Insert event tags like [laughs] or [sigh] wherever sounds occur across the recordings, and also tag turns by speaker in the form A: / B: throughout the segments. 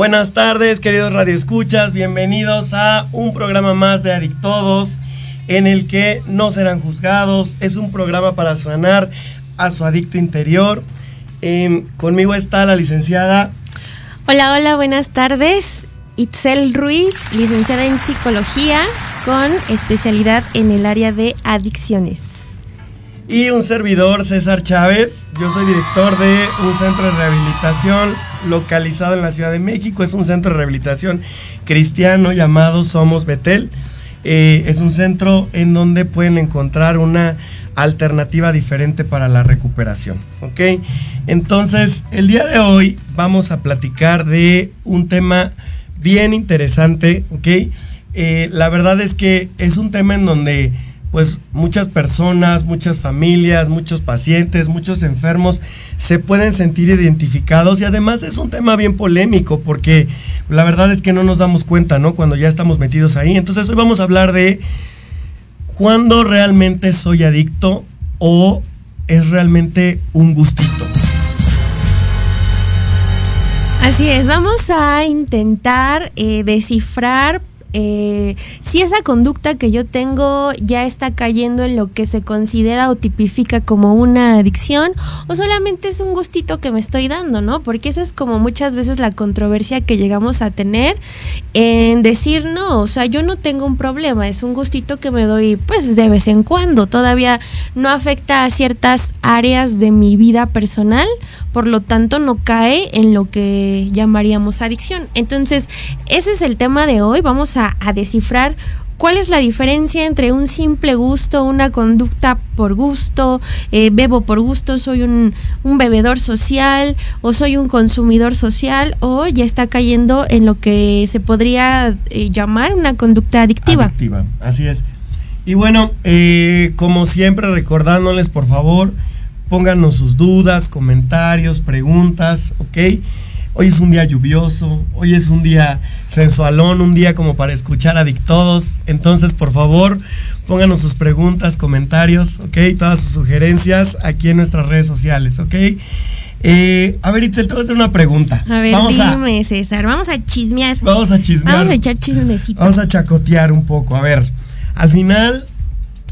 A: Buenas tardes, queridos radioescuchas. Bienvenidos a un programa más de Adictodos en el que no serán juzgados. Es un programa para sanar a su adicto interior. Eh, conmigo está la licenciada.
B: Hola, hola, buenas tardes. Itzel Ruiz, licenciada en psicología con especialidad en el área de adicciones.
A: Y un servidor, César Chávez. Yo soy director de un centro de rehabilitación localizado en la Ciudad de México. Es un centro de rehabilitación cristiano llamado Somos Betel. Eh, es un centro en donde pueden encontrar una alternativa diferente para la recuperación. ¿Ok? Entonces, el día de hoy vamos a platicar de un tema bien interesante. ¿Ok? Eh, la verdad es que es un tema en donde pues muchas personas, muchas familias, muchos pacientes, muchos enfermos se pueden sentir identificados y además es un tema bien polémico porque la verdad es que no nos damos cuenta, ¿no? Cuando ya estamos metidos ahí. Entonces hoy vamos a hablar de cuándo realmente soy adicto o es realmente un gustito.
B: Así es, vamos a intentar eh, descifrar eh, si esa conducta que yo tengo ya está cayendo en lo que se considera o tipifica como una adicción o solamente es un gustito que me estoy dando, ¿no? Porque esa es como muchas veces la controversia que llegamos a tener en decir, no, o sea, yo no tengo un problema, es un gustito que me doy pues de vez en cuando, todavía no afecta a ciertas áreas de mi vida personal, por lo tanto no cae en lo que llamaríamos adicción. Entonces, ese es el tema de hoy, vamos a, a descifrar cuál es la diferencia entre un simple gusto, una conducta por gusto, eh, bebo por gusto, soy un, un, bebedor social o soy un consumidor social o ya está cayendo en lo que se podría eh, llamar una conducta adictiva.
A: Adictiva, así es. Y bueno, eh, como siempre recordándoles por favor, pónganos sus dudas, comentarios, preguntas, ¿ok? Hoy es un día lluvioso, hoy es un día sensualón, un día como para escuchar adictodos. Entonces, por favor, pónganos sus preguntas, comentarios, ¿ok? Todas sus sugerencias aquí en nuestras redes sociales, ¿ok? Eh, a ver, Itzel, te voy a hacer una pregunta.
B: A ver, vamos dime, a, César, vamos a chismear.
A: Vamos a chismear.
B: Vamos a echar chismecito.
A: Vamos a chacotear un poco. A ver, al final,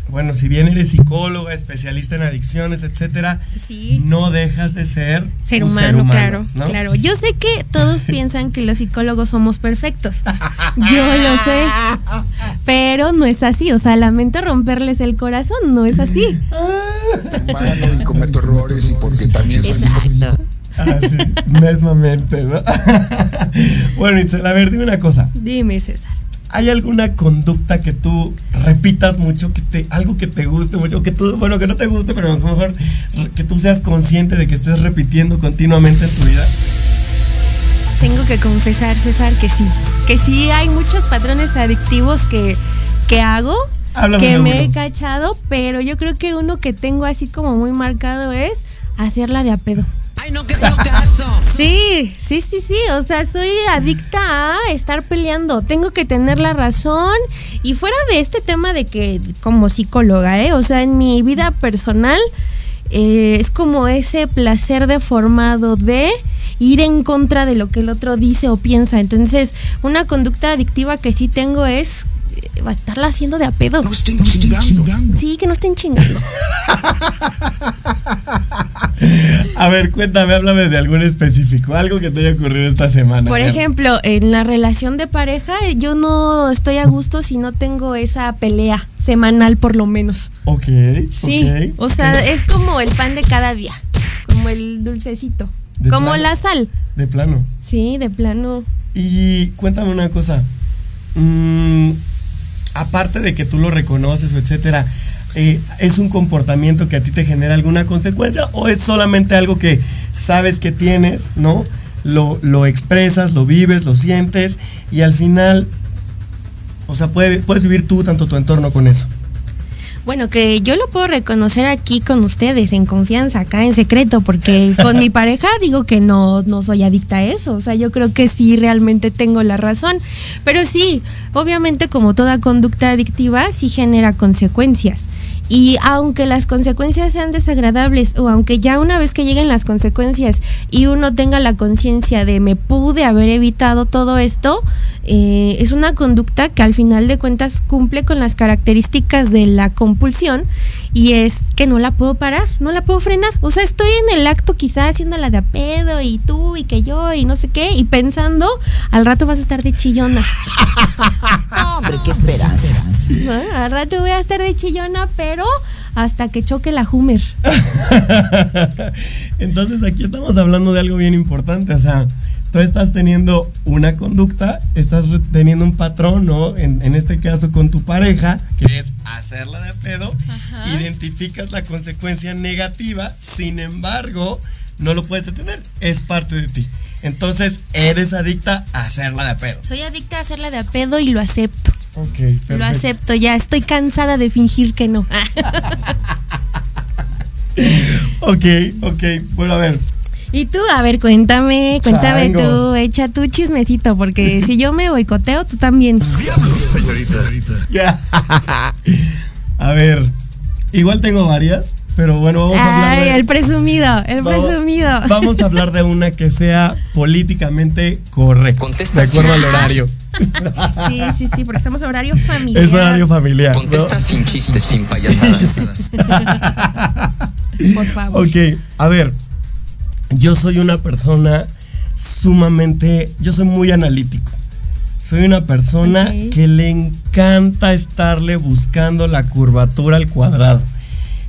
A: bueno, si bien eres psicóloga, especialista en adicciones, etcétera,
B: sí.
A: no dejas de ser
B: ser humano, ser humano claro, ¿no? claro. Yo sé que todos [laughs] piensan que los psicólogos somos perfectos. [laughs] Yo lo sé. Pero no es así, o sea, lamento romperles el corazón, no es así.
C: Humano y cometo errores y porque también soy
B: Exacto.
A: Ah, mismamente, ¿no? [laughs] bueno, Itzel, a ver, dime una cosa.
B: Dime, César.
A: ¿Hay alguna conducta que tú repitas mucho, que te, algo que te guste mucho, que tú, bueno, que no te guste, pero a lo mejor que tú seas consciente de que estés repitiendo continuamente en tu vida?
B: Tengo que confesar, César, que sí. Que sí hay muchos patrones adictivos que, que hago,
A: Háblame
B: que me
A: uno.
B: he cachado, pero yo creo que uno que tengo así como muy marcado es hacerla de a pedo.
D: Ay, no, tengo caso.
B: Sí, sí, sí, sí. O sea, soy adicta a estar peleando. Tengo que tener la razón. Y fuera de este tema de que, como psicóloga, ¿eh? O sea, en mi vida personal, eh, es como ese placer deformado de ir en contra de lo que el otro dice o piensa. Entonces, una conducta adictiva que sí tengo es va a estarla haciendo de a pedo.
C: No estoy chingando.
B: Sí, que no estén chingando. [laughs]
A: A ver, cuéntame, háblame de algún específico, algo que te haya ocurrido esta semana.
B: Por ejemplo, en la relación de pareja, yo no estoy a gusto si no tengo esa pelea semanal por lo menos.
A: Ok.
B: Sí, o sea, es como el pan de cada día, como el dulcecito,
A: De
B: como
A: plano.
B: la sal.
A: De plano.
B: Sí, de plano.
A: Y cuéntame una cosa. mm, aparte de que tú lo reconoces o etcétera, eh, ¿es un comportamiento que a ti te genera alguna consecuencia o es solamente algo que sabes que tienes, ¿no? Lo, lo expresas, lo vives, lo sientes y al final, o sea, puede- puedes vivir tú tanto tu entorno con eso.
B: Bueno, que yo lo puedo reconocer aquí con ustedes, en confianza, acá en secreto, porque con mi pareja digo que no, no soy adicta a eso. O sea, yo creo que sí realmente tengo la razón. Pero sí, obviamente como toda conducta adictiva, sí genera consecuencias. Y aunque las consecuencias sean desagradables o aunque ya una vez que lleguen las consecuencias y uno tenga la conciencia de me pude haber evitado todo esto, eh, es una conducta que al final de cuentas cumple con las características de la compulsión y es que no la puedo parar, no la puedo frenar. O sea, estoy en el acto quizá haciéndola de a pedo y tú y que yo y no sé qué y pensando, al rato vas a estar de chillona. [laughs]
E: Hombre, ¿qué esperas? [laughs]
B: ¿no? Al rato voy a estar de chillona, pero hasta que choque la Hummer. [laughs]
A: Entonces aquí estamos hablando de algo bien importante, o sea, tú estás teniendo una conducta, estás teniendo un patrón, ¿no? En, en este caso con tu pareja, que es hacerla de pedo, identificas la consecuencia negativa, sin embargo, no lo puedes detener, es parte de ti. Entonces, eres adicta a hacerla de pedo.
B: Soy adicta a hacerla de a pedo y lo acepto.
A: Ok, perfecto.
B: Lo acepto ya, estoy cansada de fingir que no. [laughs]
A: Ok, ok, bueno, a ver,
B: y tú, a ver, cuéntame, cuéntame tú, echa tu chismecito, porque [laughs] si yo me boicoteo, tú también. [laughs]
A: Ya. A ver, igual tengo varias, pero bueno, vamos a hablar
B: Ay,
A: de,
B: el presumido, el
A: vamos-
B: presumido.
A: Vamos a hablar de una que sea políticamente correcta.
F: Contesta,
A: de acuerdo al horario.
B: Sí, sí, sí, porque estamos horario familiar.
A: Es horario familiar. ¿no?
F: Contesta sin chistes, sin payasadas. [laughs]
B: Por favor.
A: Ok, a ver, yo soy una persona sumamente, yo soy muy analítico. Soy una persona que le encanta estarle buscando la curvatura al cuadrado.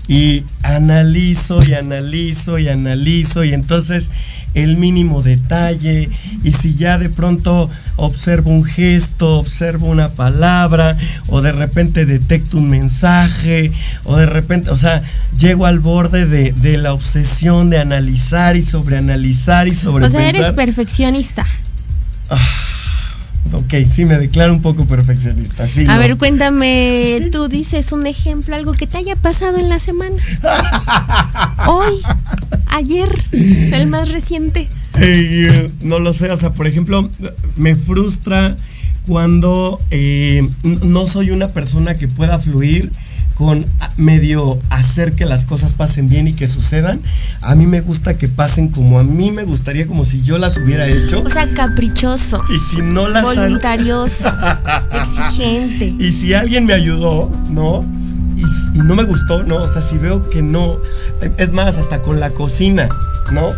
A: Y analizo y analizo y analizo y entonces el mínimo detalle y si ya de pronto observo un gesto, observo una palabra o de repente detecto un mensaje o de repente, o sea, llego al borde de, de la obsesión de analizar y sobreanalizar y
B: O
A: sobrepensar.
B: sea, eres perfeccionista.
A: Ok, sí, me declaro un poco perfeccionista. Sí,
B: A ver, cuéntame, [laughs] tú dices un ejemplo, algo que te haya pasado en la semana. [laughs] Hoy, ayer, el más reciente.
A: Eh, no lo sé, o sea, por ejemplo, me frustra cuando eh, no soy una persona que pueda fluir con medio hacer que las cosas pasen bien y que sucedan. A mí me gusta que pasen como a mí me gustaría, como si yo las hubiera hecho.
B: O sea, caprichoso,
A: Y si no las
B: voluntarioso, [laughs] exigente.
A: Y si alguien me ayudó, ¿no? Y, y no me gustó, ¿no? O sea, si veo que no. Es más, hasta con la cocina, ¿no?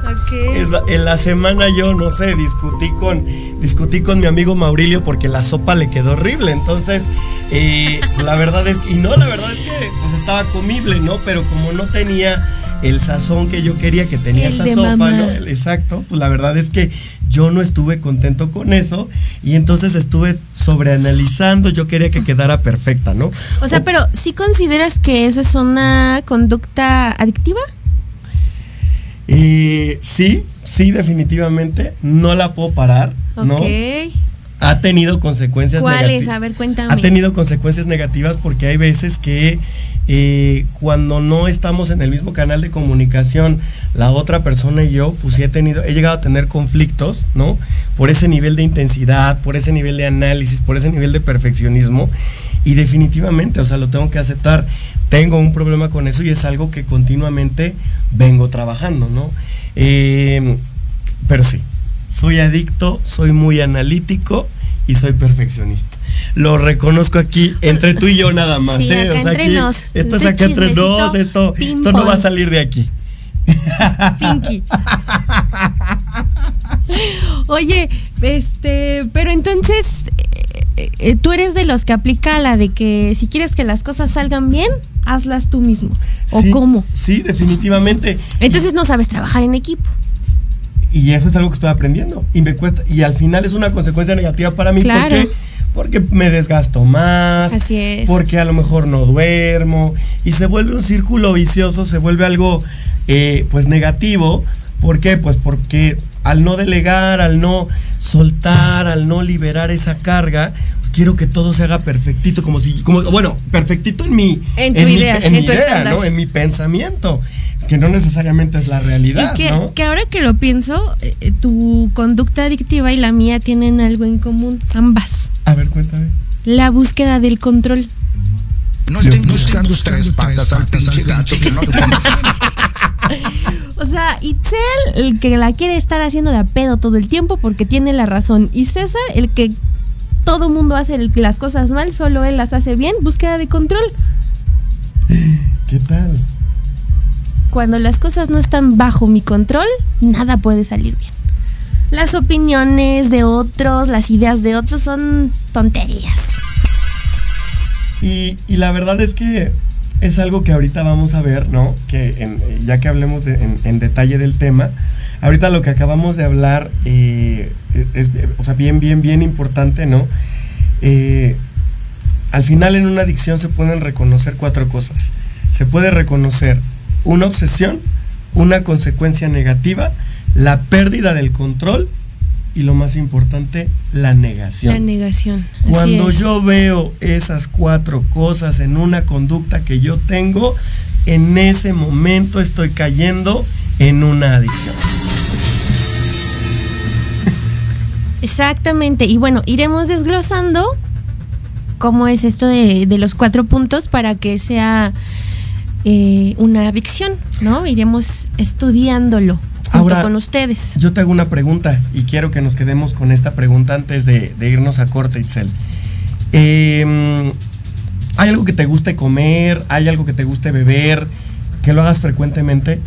A: Es la- en la semana yo, no sé, discutí con, discutí con mi amigo Maurilio porque la sopa le quedó horrible. Entonces, eh, la verdad es y no, la verdad es que pues estaba comible, ¿no? Pero como no tenía el sazón que yo quería que tenía
B: El
A: esa sopa. ¿no? El- Exacto, pues la verdad es que yo no estuve contento con eso y entonces estuve sobreanalizando, yo quería que quedara perfecta, ¿no?
B: O sea, pero ¿sí consideras que eso es una conducta adictiva?
A: Eh, sí, sí, definitivamente, no la puedo parar, ¿no?
B: Ok.
A: Ha tenido consecuencias
B: ¿Cuáles?
A: negativas.
B: A ver, cuéntame.
A: Ha tenido consecuencias negativas porque hay veces que eh, cuando no estamos en el mismo canal de comunicación, la otra persona y yo, pues he tenido, he llegado a tener conflictos, ¿no? Por ese nivel de intensidad, por ese nivel de análisis, por ese nivel de perfeccionismo. Y definitivamente, o sea, lo tengo que aceptar. Tengo un problema con eso y es algo que continuamente vengo trabajando, ¿no? Eh, pero sí, soy adicto, soy muy analítico y soy perfeccionista. Lo reconozco aquí entre tú y yo nada más.
B: Sí,
A: ¿eh?
B: acá entre
A: aquí-
B: nos,
A: esto es
B: este
A: acá entre nos, esto, no va a salir de aquí.
B: Pinky. Oye, este, pero entonces eh, eh, tú eres de los que aplica la de que si quieres que las cosas salgan bien, hazlas tú mismo. ¿O
A: Sí,
B: cómo?
A: Sí, definitivamente.
B: Entonces no sabes trabajar en equipo.
A: Y eso es algo que estoy aprendiendo. Y me cuesta. Y al final es una consecuencia negativa para mí.
B: Claro.
A: Porque, porque me desgasto más.
B: Así es.
A: Porque a lo mejor no duermo. Y se vuelve un círculo vicioso, se vuelve algo eh, pues negativo. ¿Por qué? Pues porque al no delegar, al no soltar, al no liberar esa carga, pues quiero que todo se haga perfectito, como si, como, bueno, perfectito en mi,
B: En tu
A: mi-
B: idea,
A: en mi
B: en tu
A: idea. ¿no? En mi pensamiento, que no necesariamente es la realidad,
B: y que,
A: ¿no?
B: que ahora que lo pienso, eh, eh, tu conducta adictiva y la mía tienen algo en común, ambas.
A: A ver, cuéntame.
B: La búsqueda del control.
C: No estén buscando tres patas al pinche gato que no [laughs]
B: O sea, Itzel, el que la quiere estar haciendo de a pedo todo el tiempo porque tiene la razón. Y César, el que todo mundo hace el- las cosas mal, solo él las hace bien, búsqueda de control.
A: ¿Qué tal?
B: Cuando las cosas no están bajo mi control, nada puede salir bien. Las opiniones de otros, las ideas de otros son tonterías.
A: Y, y la verdad es que es algo que ahorita vamos a ver, ¿no? Que en- ya que hablemos en, detalle del tema, ahorita lo que acabamos de hablar eh, es, bien, bien, bien importante, ¿no? Eh, al final en una adicción se pueden reconocer cuatro cosas. Se puede reconocer una obsesión, una consecuencia negativa, la pérdida del control y lo más importante, la negación.
B: La negación. así
A: Cuando
B: es.
A: yo veo esas cuatro cosas en una conducta que yo tengo, en ese momento estoy cayendo en una adicción.
B: Exactamente. Y bueno, iremos desglosando cómo es esto de, de los cuatro puntos para que sea eh, una adicción, ¿no? Iremos estudiándolo junto
A: Ahora,
B: con ustedes.
A: Yo te hago una pregunta y quiero que nos quedemos con esta pregunta antes de, de irnos a corte, Itzel. Eh, ¿Hay algo que te guste comer? ¿Hay algo que te guste beber? ¿Que lo hagas frecuentemente?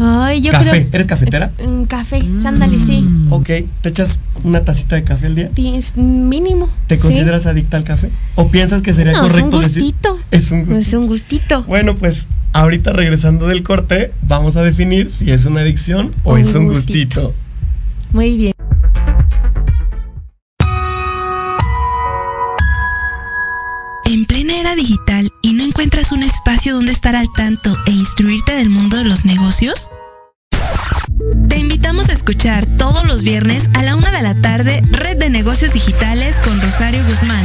B: Ay, yo
A: ¿Café?
B: creo.
A: ¿Eres cafetera?
B: Mm, café, sándale, sí.
A: Ok, ¿te echas una tacita de café al día?
B: Es mínimo.
A: ¿Te
B: sí.
A: consideras adicta al café? ¿O piensas que sería
B: No, es un
A: correcto decir?
B: gustito. [laughs]
A: Es un gustito.
B: Es un gustito.
A: Bueno, pues ahorita regresando del corte, vamos a definir si es una adicción o
B: Un
A: es un
B: gustito.
A: gustito.
B: Muy bien.
G: En plena era digital y no encuentras un espacio donde estar al tanto e instruirte del mundo de los negocios? Te invitamos a escuchar todos los viernes a la una de la tarde Red de Negocios Digitales con Rosario Guzmán.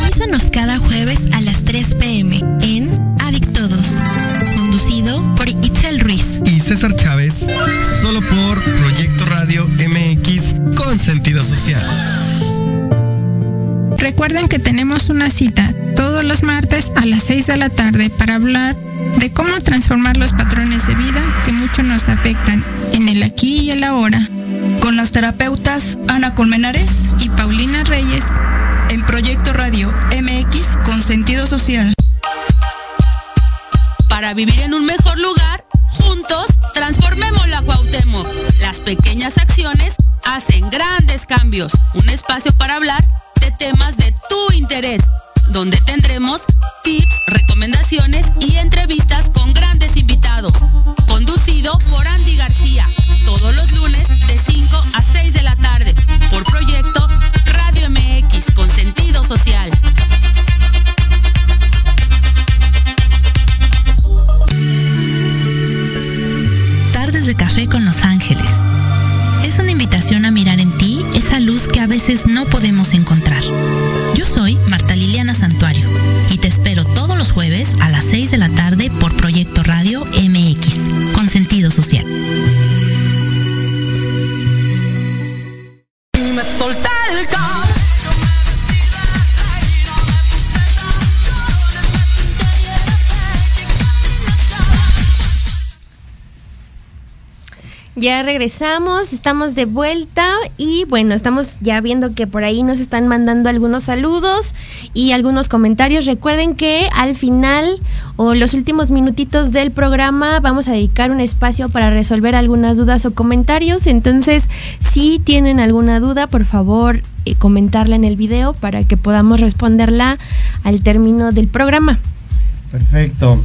G: sintonízanos cada jueves a las 3 pm en Adictodos, conducido por Itzel Ruiz.
H: Y César Chávez, solo por Proyecto Radio MX con sentido social.
I: Recuerden que tenemos una cita todos los martes a las 6 de la tarde para hablar de cómo transformar los patrones de vida que mucho nos afectan en el aquí y el ahora.
J: Con las terapeutas Ana Colmenares
I: y Paulina Reyes
J: en Proyecto Radio MX con sentido social.
K: Para vivir en un mejor lugar, juntos transformemos la Cuauhtémoc. Las pequeñas acciones hacen grandes cambios. Un espacio para hablar de temas de tu interés, donde tendremos tips, recomendaciones y entrevistas con grandes invitados. Conducido por Andy
B: Ya regresamos, estamos de vuelta y bueno, estamos ya viendo que por ahí nos están mandando algunos saludos y algunos comentarios. Recuerden que al final o los últimos minutitos del programa vamos a dedicar un espacio para resolver algunas dudas o comentarios. Entonces, si tienen alguna duda, por favor, eh, comentarla en el video para que podamos responderla al término del programa.
A: Perfecto.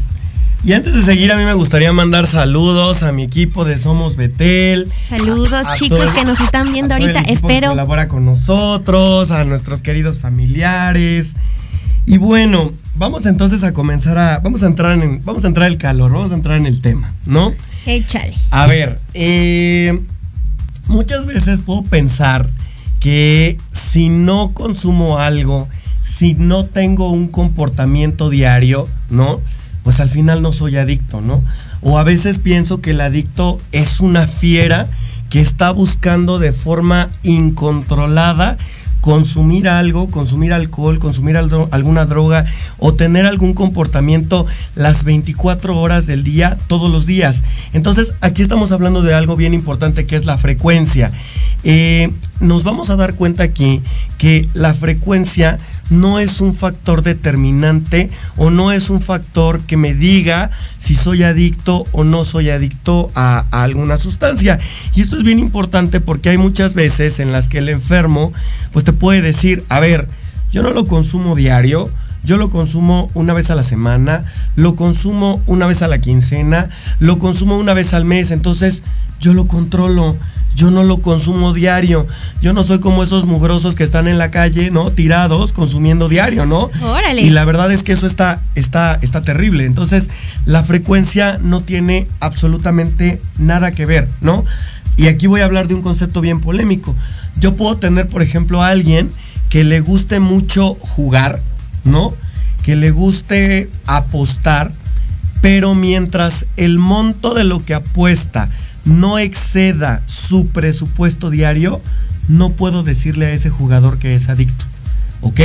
A: Y antes de seguir, a mí me gustaría mandar saludos a mi equipo de Somos Betel.
B: Saludos, chicos, que nos están viendo ahorita. Espero. Que
A: colabora con nosotros, a nuestros queridos familiares. Y bueno, vamos entonces a comenzar a. Vamos a entrar en. Vamos a entrar el calor, vamos a entrar en el tema, ¿no?
B: Échale.
A: A ver, eh, muchas veces puedo pensar que si no consumo algo, si no tengo un comportamiento diario, ¿no? Pues al final no soy adicto, ¿no? O a veces pienso que el adicto es una fiera que está buscando de forma incontrolada consumir algo, consumir alcohol, consumir alguna droga o tener algún comportamiento las 24 horas del día, todos los días. Entonces, aquí estamos hablando de algo bien importante que es la frecuencia. Eh, nos vamos a dar cuenta aquí que la frecuencia no es un factor determinante o no es un factor que me diga si soy adicto o no soy adicto a, alguna sustancia. Y esto es bien importante porque hay muchas veces en las que el enfermo pues te puede decir, a ver, yo no lo consumo diario, yo lo consumo una vez a la semana, lo consumo una vez a la quincena, lo consumo una vez al mes, entonces yo lo controlo, yo no lo consumo diario. Yo no soy como esos mugrosos que están en la calle, ¿no? Tirados, consumiendo diario, ¿no?
B: Órale.
A: Y la verdad es que eso está, está, está terrible. Entonces, la frecuencia no tiene absolutamente nada que ver, ¿no? Y aquí voy a hablar de un concepto bien polémico. Yo puedo tener, por ejemplo, a alguien que le guste mucho jugar, ¿no? Que le guste apostar, pero mientras el monto de lo que apuesta no exceda su presupuesto diario, no puedo decirle a ese jugador que es adicto. ¿Ok?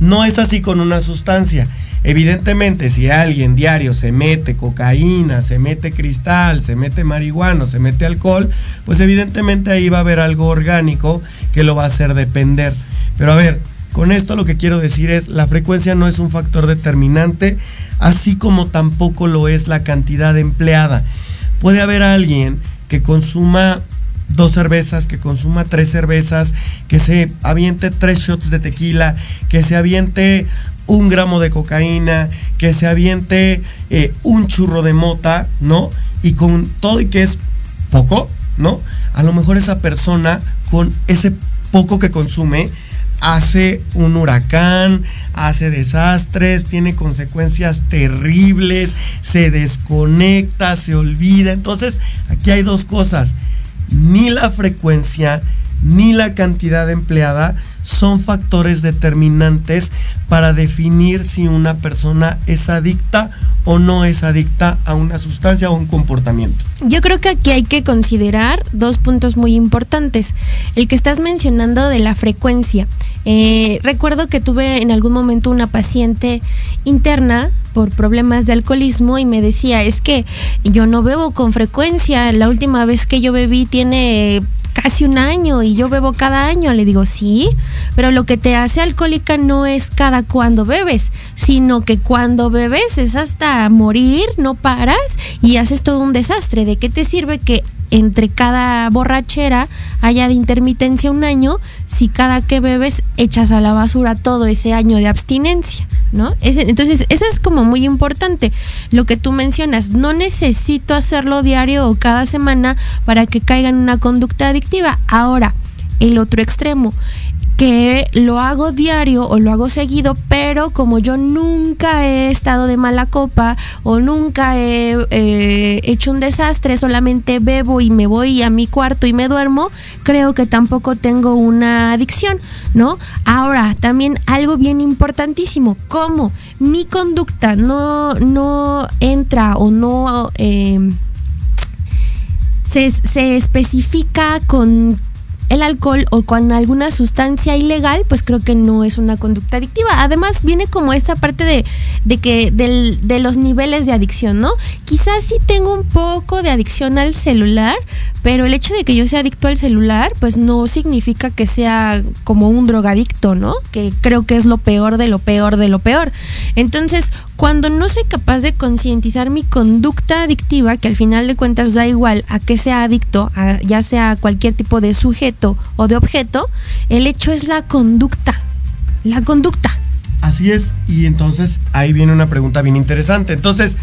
A: No es así con una sustancia. Evidentemente, si alguien diario se mete cocaína, se mete cristal, se mete marihuana, se mete alcohol, pues evidentemente ahí va a haber algo orgánico que lo va a hacer depender. Pero a ver, con esto lo que quiero decir es, la frecuencia no es un factor determinante, así como tampoco lo es la cantidad empleada. Puede haber alguien que consuma dos cervezas, que consuma tres cervezas, que se aviente tres shots de tequila, que se aviente un gramo de cocaína, que se aviente eh, un churro de mota, ¿no? Y con todo y que es poco, ¿no? A lo mejor esa persona con ese poco que consume hace un huracán, hace desastres, tiene consecuencias terribles, se desconecta, se olvida. Entonces, aquí hay dos cosas. Ni la frecuencia ni la cantidad empleada son factores determinantes para definir si una persona es adicta o no es adicta a una sustancia o un comportamiento.
B: Yo creo que aquí hay que considerar dos puntos muy importantes. El que estás mencionando de la frecuencia. Eh, recuerdo que tuve en algún momento una paciente interna por problemas de alcoholismo y me decía, es que yo no bebo con frecuencia, la última vez que yo bebí tiene casi un año y yo bebo cada año. Le digo, sí, pero lo que te hace alcohólica no es cada cuando bebes, sino que cuando bebes es hasta morir, no paras y haces todo un desastre. ¿De qué te sirve que entre cada borrachera haya de intermitencia un año si cada que bebes echas a la basura todo ese año de abstinencia? ¿No? entonces, eso es como muy importante. Lo que tú mencionas, no necesito hacerlo diario o cada semana para que caiga en una conducta adictiva. Ahora, el otro extremo que lo hago diario o lo hago seguido, pero como yo nunca he estado de mala copa o nunca he eh, hecho un desastre, solamente bebo y me voy a mi cuarto y me duermo, creo que tampoco tengo una adicción, ¿no? Ahora, también algo bien importantísimo, como mi conducta no, no entra o no... Eh, se, se especifica con el alcohol o con alguna sustancia ilegal, pues creo que no es una conducta adictiva. Además, viene como esta parte de, de que de los niveles de adicción, ¿no? Quizás sí tengo un poco de adicción al celular, pero el hecho de que yo sea adicto al celular, pues no significa que sea como un drogadicto, ¿no? Que creo que es lo peor de lo peor de lo peor. Entonces, cuando no soy capaz de concientizar mi conducta adictiva, que al final de cuentas da igual a que sea adicto, ya sea cualquier tipo de sujeto o de objeto, el hecho es la conducta. La conducta.
A: Así es, y entonces ahí viene una pregunta bien interesante. Entonces,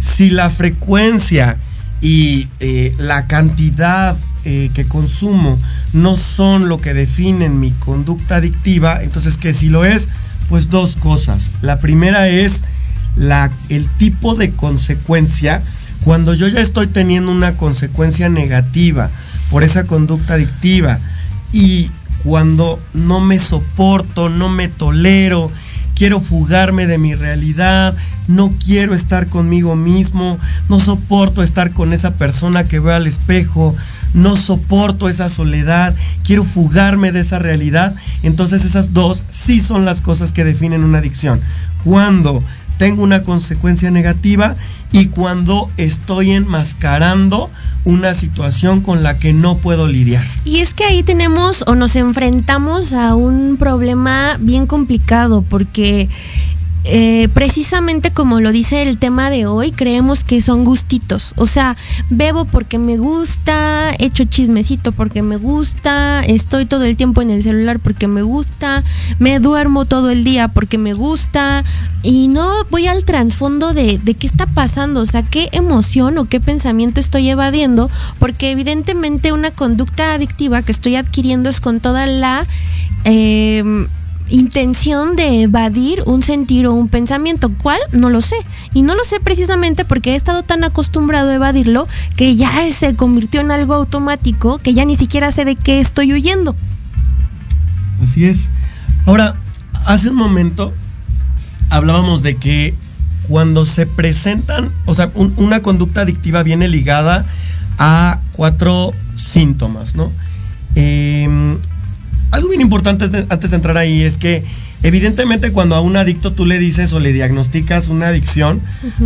A: si la frecuencia y eh, la cantidad eh, que consumo no son lo que definen mi conducta adictiva, entonces que si lo es, pues dos cosas. La primera es la, el tipo de consecuencia cuando yo ya estoy teniendo una consecuencia negativa por esa conducta adictiva y cuando no me soporto, no me tolero, quiero fugarme de mi realidad, no quiero estar conmigo mismo, no soporto estar con esa persona que veo al espejo, no soporto esa soledad, quiero fugarme de esa realidad. Entonces esas dos sí son las cosas que definen una adicción. Cuando tengo una consecuencia negativa y cuando estoy enmascarando una situación con la que no puedo lidiar.
B: Y es que ahí tenemos o nos enfrentamos a un problema bien complicado porque eh, precisamente como lo dice el tema de hoy, creemos que son gustitos. O sea, bebo porque me gusta, echo chismecito porque me gusta, estoy todo el tiempo en el celular porque me gusta, me duermo todo el día porque me gusta y no voy al trasfondo de, de qué está pasando, o sea, qué emoción o qué pensamiento estoy evadiendo, porque evidentemente una conducta adictiva que estoy adquiriendo es con toda la... Eh, intención de evadir un sentir o un pensamiento. ¿Cuál? No lo sé. Y no lo sé precisamente porque he estado tan acostumbrado a evadirlo que ya se convirtió en algo automático que ya ni siquiera sé de qué estoy huyendo.
A: Así es. Ahora, hace un momento hablábamos de que cuando se presentan, o sea, una conducta adictiva viene ligada a cuatro síntomas, ¿no? Eh, algo bien importante antes de entrar ahí es que evidentemente cuando a un adicto tú le dices o le diagnosticas una adicción,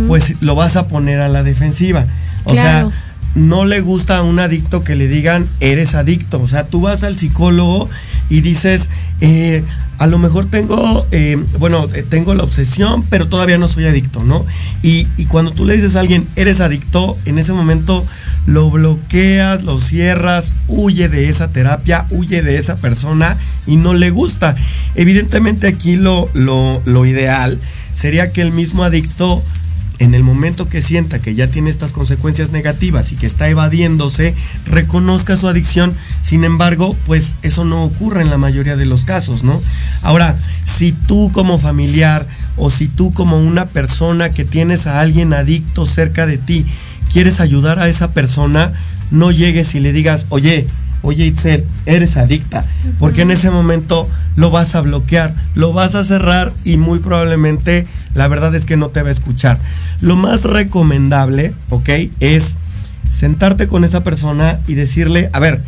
A: pues lo vas a poner a la defensiva. O sea, no le gusta a un adicto que le digan eres adicto. O sea, tú vas al psicólogo y dices, eh, a lo mejor tengo, eh, bueno, eh, tengo la obsesión, pero todavía no soy adicto, ¿no? Y, y, cuando tú le dices a alguien, eres adicto, en ese momento lo bloqueas, lo cierras, huye de esa terapia, huye de esa persona y no le gusta. Evidentemente aquí lo, lo, lo ideal sería que el mismo adicto en el momento que sienta que ya tiene estas consecuencias negativas y que está evadiéndose, reconozca su adicción. Sin embargo, pues eso no ocurre en la mayoría de los casos, ¿no? Ahora, si tú como familiar o si tú como una persona que tienes a alguien adicto cerca de ti, quieres ayudar a esa persona, no llegues y le digas, oye, oye Itzel, eres adicta, porque en ese momento lo vas a bloquear, lo vas a cerrar y muy probablemente la verdad es que no te va a escuchar. Lo más recomendable, ¿ok? Es sentarte con esa persona y decirle, a ver,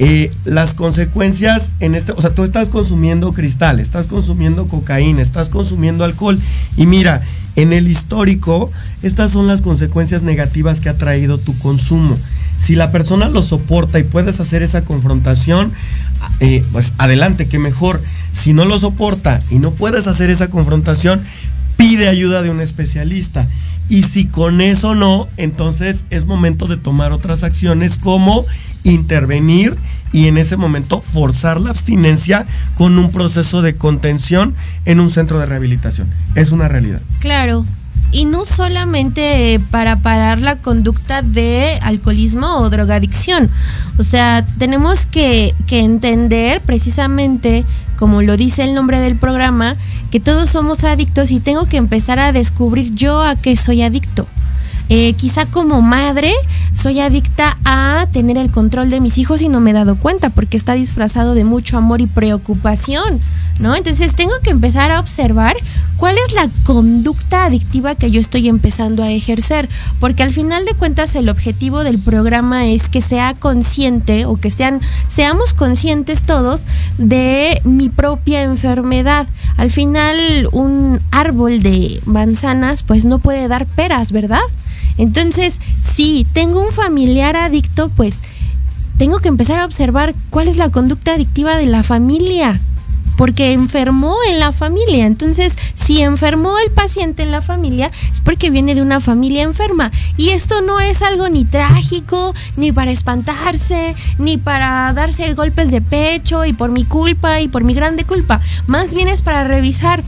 A: eh, las consecuencias en este, o sea, tú estás consumiendo cristal, estás consumiendo cocaína, estás consumiendo alcohol y mira, en el histórico, estas son las consecuencias negativas que ha traído tu consumo. Si la persona lo soporta y puedes hacer esa confrontación, eh, pues adelante, que mejor. Si no lo soporta y no puedes hacer esa confrontación, pide ayuda de un especialista. Y si con eso no, entonces es momento de tomar otras acciones como intervenir y en ese momento forzar la abstinencia con un proceso de contención en un centro de rehabilitación. Es una realidad.
B: Claro, y no solamente para parar la conducta de alcoholismo o drogadicción. O sea, tenemos que, que, entender precisamente, como lo dice el nombre del programa, que todos somos adictos y tengo que empezar a descubrir yo a qué soy adicto. Eh, quizá como madre soy adicta a tener el control de mis hijos y no me he dado cuenta porque está disfrazado de mucho amor y preocupación. ¿No? Entonces tengo que empezar a observar cuál es la conducta adictiva que yo estoy empezando a ejercer, porque al final de cuentas el objetivo del programa es que sea consciente o que sean seamos conscientes todos de mi propia enfermedad. Al final un árbol de manzanas pues no puede dar peras, ¿verdad? Entonces, si tengo un familiar adicto, pues tengo que empezar a observar cuál es la conducta adictiva de la familia, porque enfermó en la familia. Entonces, si enfermó el paciente en la familia, es porque viene de una familia enferma. Y esto no es algo ni trágico, ni para espantarse, ni para darse golpes de pecho y por mi culpa y por mi grande culpa. Más bien es para revisar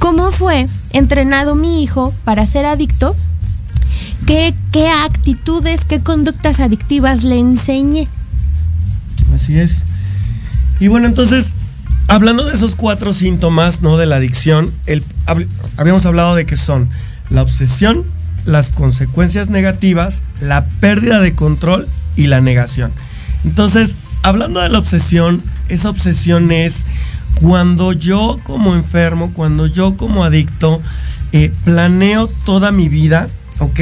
B: cómo fue entrenado mi hijo para ser adicto ¿Qué, qué actitudes, qué conductas adictivas le enseñé?
A: Así es. Y bueno, entonces, hablando de esos cuatro síntomas, ¿no? De la adicción, el, habíamos hablado de que son la obsesión, las consecuencias negativas, la pérdida de control y la negación. Entonces, hablando de la obsesión, esa obsesión es cuando yo como enfermo, cuando yo como adicto, eh, planeo toda mi vida ¿ok?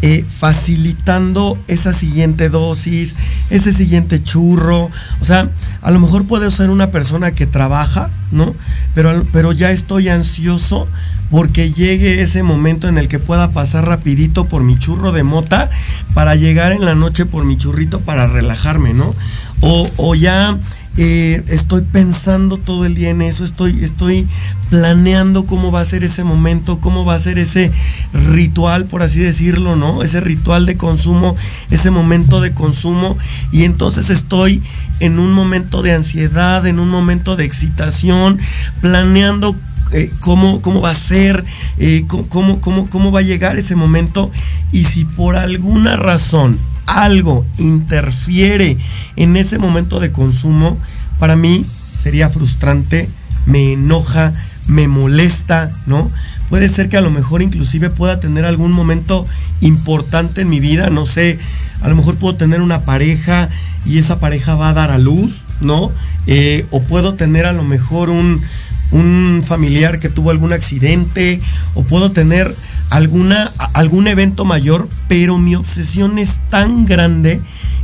A: Eh, facilitando esa siguiente dosis, ese siguiente churro. O sea, a lo mejor puedo ser una persona que trabaja, ¿no? Pero, pero ya estoy ansioso porque llegue ese momento en el que pueda pasar rapidito por mi churro de mota para llegar en la noche por mi churrito para relajarme, ¿no? O, o ya eh, estoy pensando todo el día en eso, estoy, estoy planeando cómo va a ser ese momento, cómo va a ser ese ritual, por así decirlo, ¿no? Ese ritual de consumo, ese momento de consumo. Y entonces estoy en un momento de ansiedad, en un momento de excitación, planeando eh, cómo, cómo, va a ser, eh, cómo, cómo, cómo va a llegar ese momento. Y si por alguna razón algo interfiere en ese momento de consumo, para mí sería frustrante, me enoja, me molesta, ¿no? Puede ser que a lo mejor inclusive pueda tener algún momento importante en mi vida, no sé, a lo mejor puedo tener una pareja y esa pareja va a dar a luz, ¿no? Eh, o puedo tener a lo mejor un, un familiar que tuvo algún accidente, o puedo tener alguna, algún evento mayor, pero mi obsesión es tan grande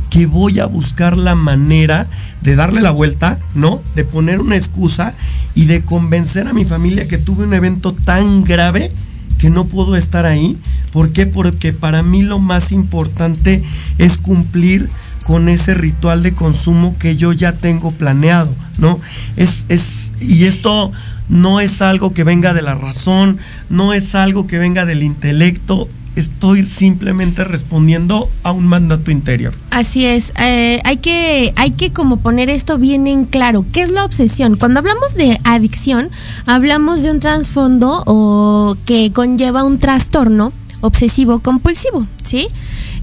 A: que voy a buscar la manera de darle la vuelta, ¿no? De poner una excusa y de convencer a mi familia que tuve un evento tan grave que no puedo estar ahí. ¿Por qué? Porque para mí lo más importante es cumplir con ese ritual de consumo que yo ya tengo planeado, ¿no? Es, es, y esto no es algo que venga de la razón, no es algo que venga del intelecto, estoy simplemente respondiendo a un mandato interior.
B: Así es, eh, hay, que, hay que como poner esto bien en claro. ¿Qué es la obsesión? Cuando hablamos de adicción, hablamos de un trasfondo o que conlleva un trastorno obsesivo compulsivo, ¿sí?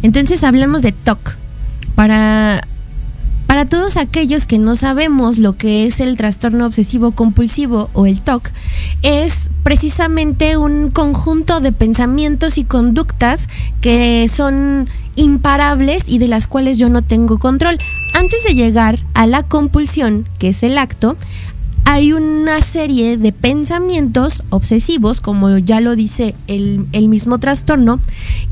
B: Entonces hablemos de TOC. Para para todos aquellos que no sabemos lo que es el trastorno obsesivo compulsivo o el TOC, es precisamente un conjunto de pensamientos y conductas que son imparables y de las cuales yo no tengo control. Antes de llegar a la compulsión, que es el acto, hay una serie de pensamientos obsesivos, como ya lo dice el, mismo trastorno,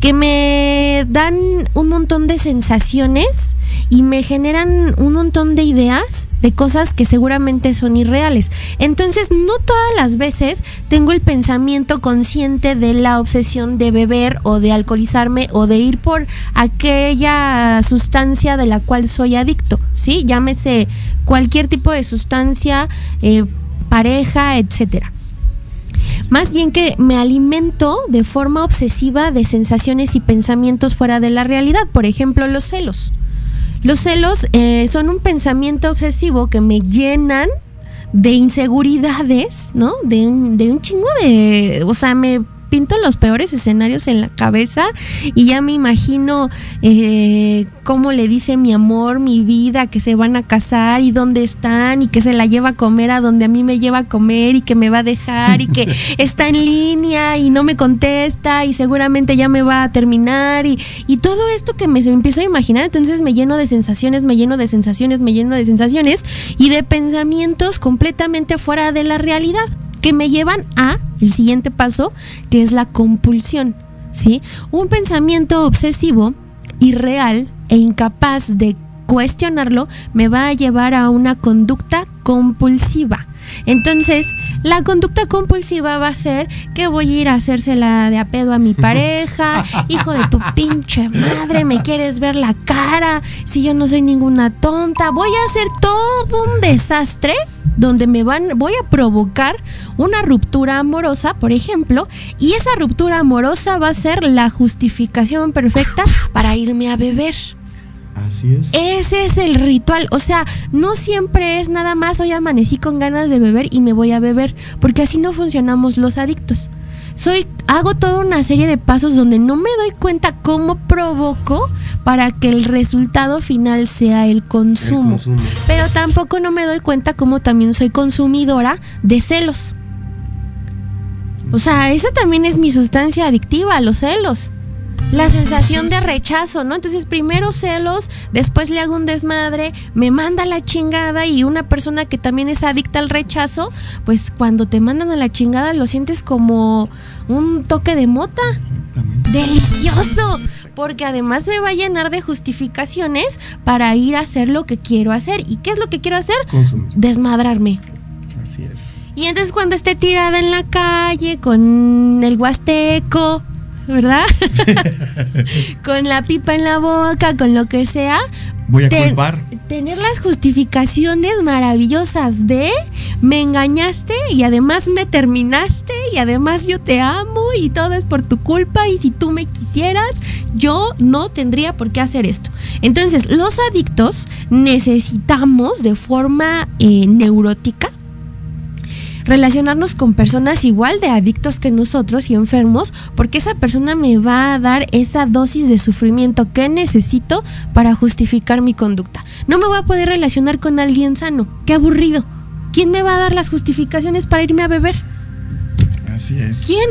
B: que me dan un montón de sensaciones y me generan un montón de ideas de cosas que seguramente son irreales. Entonces, no todas las veces tengo el pensamiento consciente de la obsesión de beber o de alcoholizarme o de ir por aquella sustancia de la cual soy adicto, ¿sí? Llámese cualquier tipo de sustancia, eh, pareja, etcétera. Más bien que me alimento de forma obsesiva de sensaciones y pensamientos fuera de la realidad. Por ejemplo, los celos. Los celos eh, son un pensamiento obsesivo que me llenan de inseguridades, ¿no? De un, de un chingo de... O sea, me pinto los peores escenarios en la cabeza y ya me imagino eh, cómo le dice mi amor, mi vida, que se van a casar y dónde están y que se la lleva a comer a donde a mí me lleva a comer y que me va a dejar y que [laughs] está en línea y no me contesta y seguramente ya me va a terminar y, y todo esto que me, me empiezo a imaginar, entonces me lleno de sensaciones, me lleno de sensaciones, me lleno de sensaciones y de pensamientos completamente fuera de la realidad que me llevan a el siguiente paso, que es la compulsión, ¿sí? Un pensamiento obsesivo, irreal e incapaz de cuestionarlo me va a llevar a una conducta compulsiva. Entonces, la conducta compulsiva va a ser que voy a ir a hacérsela de a pedo a mi pareja, [laughs] hijo de tu pinche madre, me quieres ver la cara, si yo no soy ninguna tonta, voy a hacer todo un desastre donde me van voy a provocar una ruptura amorosa, por ejemplo, y esa ruptura amorosa va a ser la justificación perfecta para irme a beber.
A: Así es.
B: Ese es el ritual. O sea, no siempre es nada más hoy amanecí con ganas de beber y me voy a beber, porque así no funcionamos los adictos. Soy, hago toda una serie de pasos donde no me doy cuenta cómo provoco para que el resultado final sea el consumo.
A: El consumo.
B: Pero tampoco no me doy cuenta cómo también soy consumidora de celos. O sea, esa también es mi sustancia adictiva, los celos la sensación de rechazo, ¿no? Entonces primero celos, después le hago un desmadre, me manda la chingada y una persona que también es adicta al rechazo, pues cuando te mandan a la chingada lo sientes como un toque de mota. Delicioso, porque además me va a llenar de justificaciones para ir a hacer lo que quiero hacer. ¿Y qué es lo que quiero hacer?
A: Consumir.
B: Desmadrarme.
A: Así es.
B: Y entonces cuando esté tirada en la calle con el huasteco, ¿verdad? [laughs] con la pipa en la boca, con lo que sea.
A: Voy a
B: ten-
A: culpar.
B: Tener las justificaciones maravillosas de me engañaste y además me terminaste y además yo te amo y todo es por tu culpa y si tú me quisieras yo no tendría por qué hacer esto. Entonces los adictos necesitamos de forma eh, neurótica relacionarnos con personas igual de adictos que nosotros y enfermos, porque esa persona me va a dar esa dosis de sufrimiento que necesito para justificar mi conducta. No me voy a poder relacionar con alguien sano, qué aburrido. ¿Quién me va a dar las justificaciones para irme a beber?
A: Así es.
B: ¿Quién?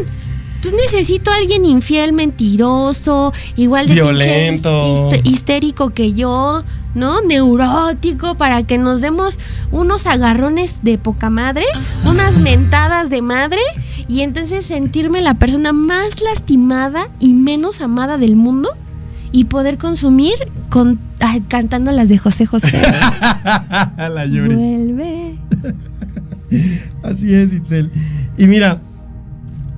B: Entonces necesito a alguien infiel, mentiroso, igual de
A: Violento.
B: histérico que yo, ¿no? Neurótico para que nos demos unos agarrones de poca madre, unas mentadas de madre y entonces sentirme la persona más lastimada y menos amada del mundo y poder consumir con ay, cantando las de José José. [laughs]
A: la Yuri.
B: Vuelve. [laughs]
A: Así es, Itzel. Y mira,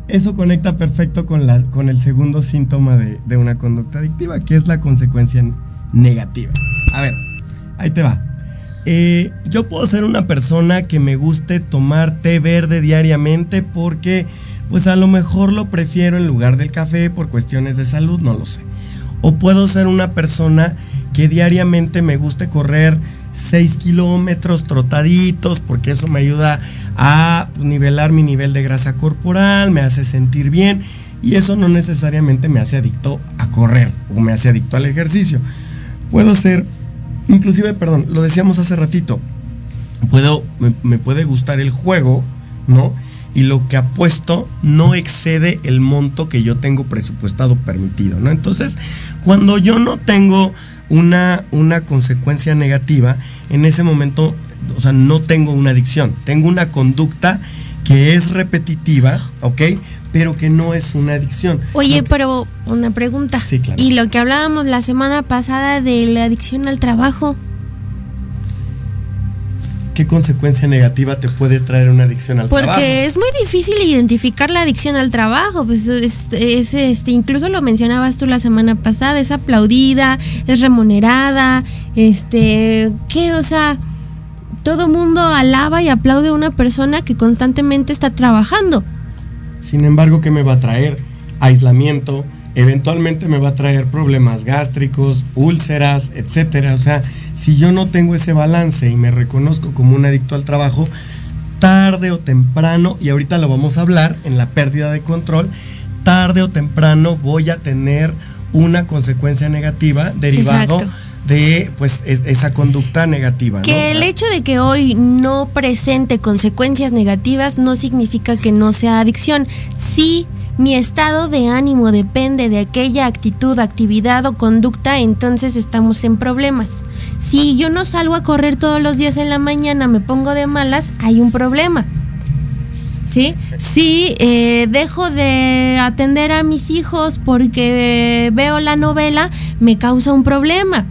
A: eso conecta perfecto con, la, con el segundo síntoma de, de una conducta adictiva, que es la consecuencia negativa. A ver, ahí te va. Eh, yo puedo ser una persona que me guste tomar té verde diariamente porque pues a lo mejor lo prefiero en lugar del café por cuestiones de salud, no lo sé. O puedo ser una persona que diariamente me guste correr 6 kilómetros trotaditos porque eso me ayuda a pues, nivelar mi nivel de grasa corporal, me hace sentir bien y eso no necesariamente me hace adicto a correr o me hace adicto al ejercicio. Puedo ser, inclusive, perdón, lo decíamos hace ratito, puedo, me, puede gustar el juego, ¿no? Y lo que apuesto no excede el monto que yo tengo presupuestado permitido, ¿no? Entonces, cuando yo no tengo una, una consecuencia negativa, en ese momento, o sea, no tengo una adicción, tengo una conducta que es repetitiva, ¿ok? Pero que no es una adicción.
B: Oye,
A: que-
B: pero una pregunta.
A: Sí, claro.
B: Y lo que hablábamos la semana pasada de la adicción al trabajo.
A: ¿Qué consecuencia negativa te puede traer una adicción al
B: Porque
A: trabajo?
B: es muy difícil identificar la adicción al trabajo. Pues es, es, este, incluso lo mencionabas tú la semana pasada, es aplaudida, es remunerada, este, ¿qué? O sea, todo mundo alaba y aplaude a una persona que constantemente está trabajando.
A: Sin embargo, ¿qué me va a traer? Aislamiento, eventualmente me va a traer problemas gástricos, úlceras, etcétera. O sea, si yo no tengo ese balance y me reconozco como un adicto al trabajo, tarde o temprano, y ahorita lo vamos a hablar en la pérdida de control, tarde o temprano voy a tener una consecuencia negativa derivado
B: Exacto.
A: De pues es- esa conducta negativa. ¿no?
B: Que el hecho de que hoy no presente consecuencias negativas no significa que no sea adicción. Si mi estado de ánimo depende de aquella actitud, actividad o conducta, entonces estamos en problemas. Si yo no salgo a correr todos los días en la mañana, me pongo de malas, hay un problema. ¿Sí? Si eh, dejo de atender a mis hijos porque veo la novela, me causa un problema.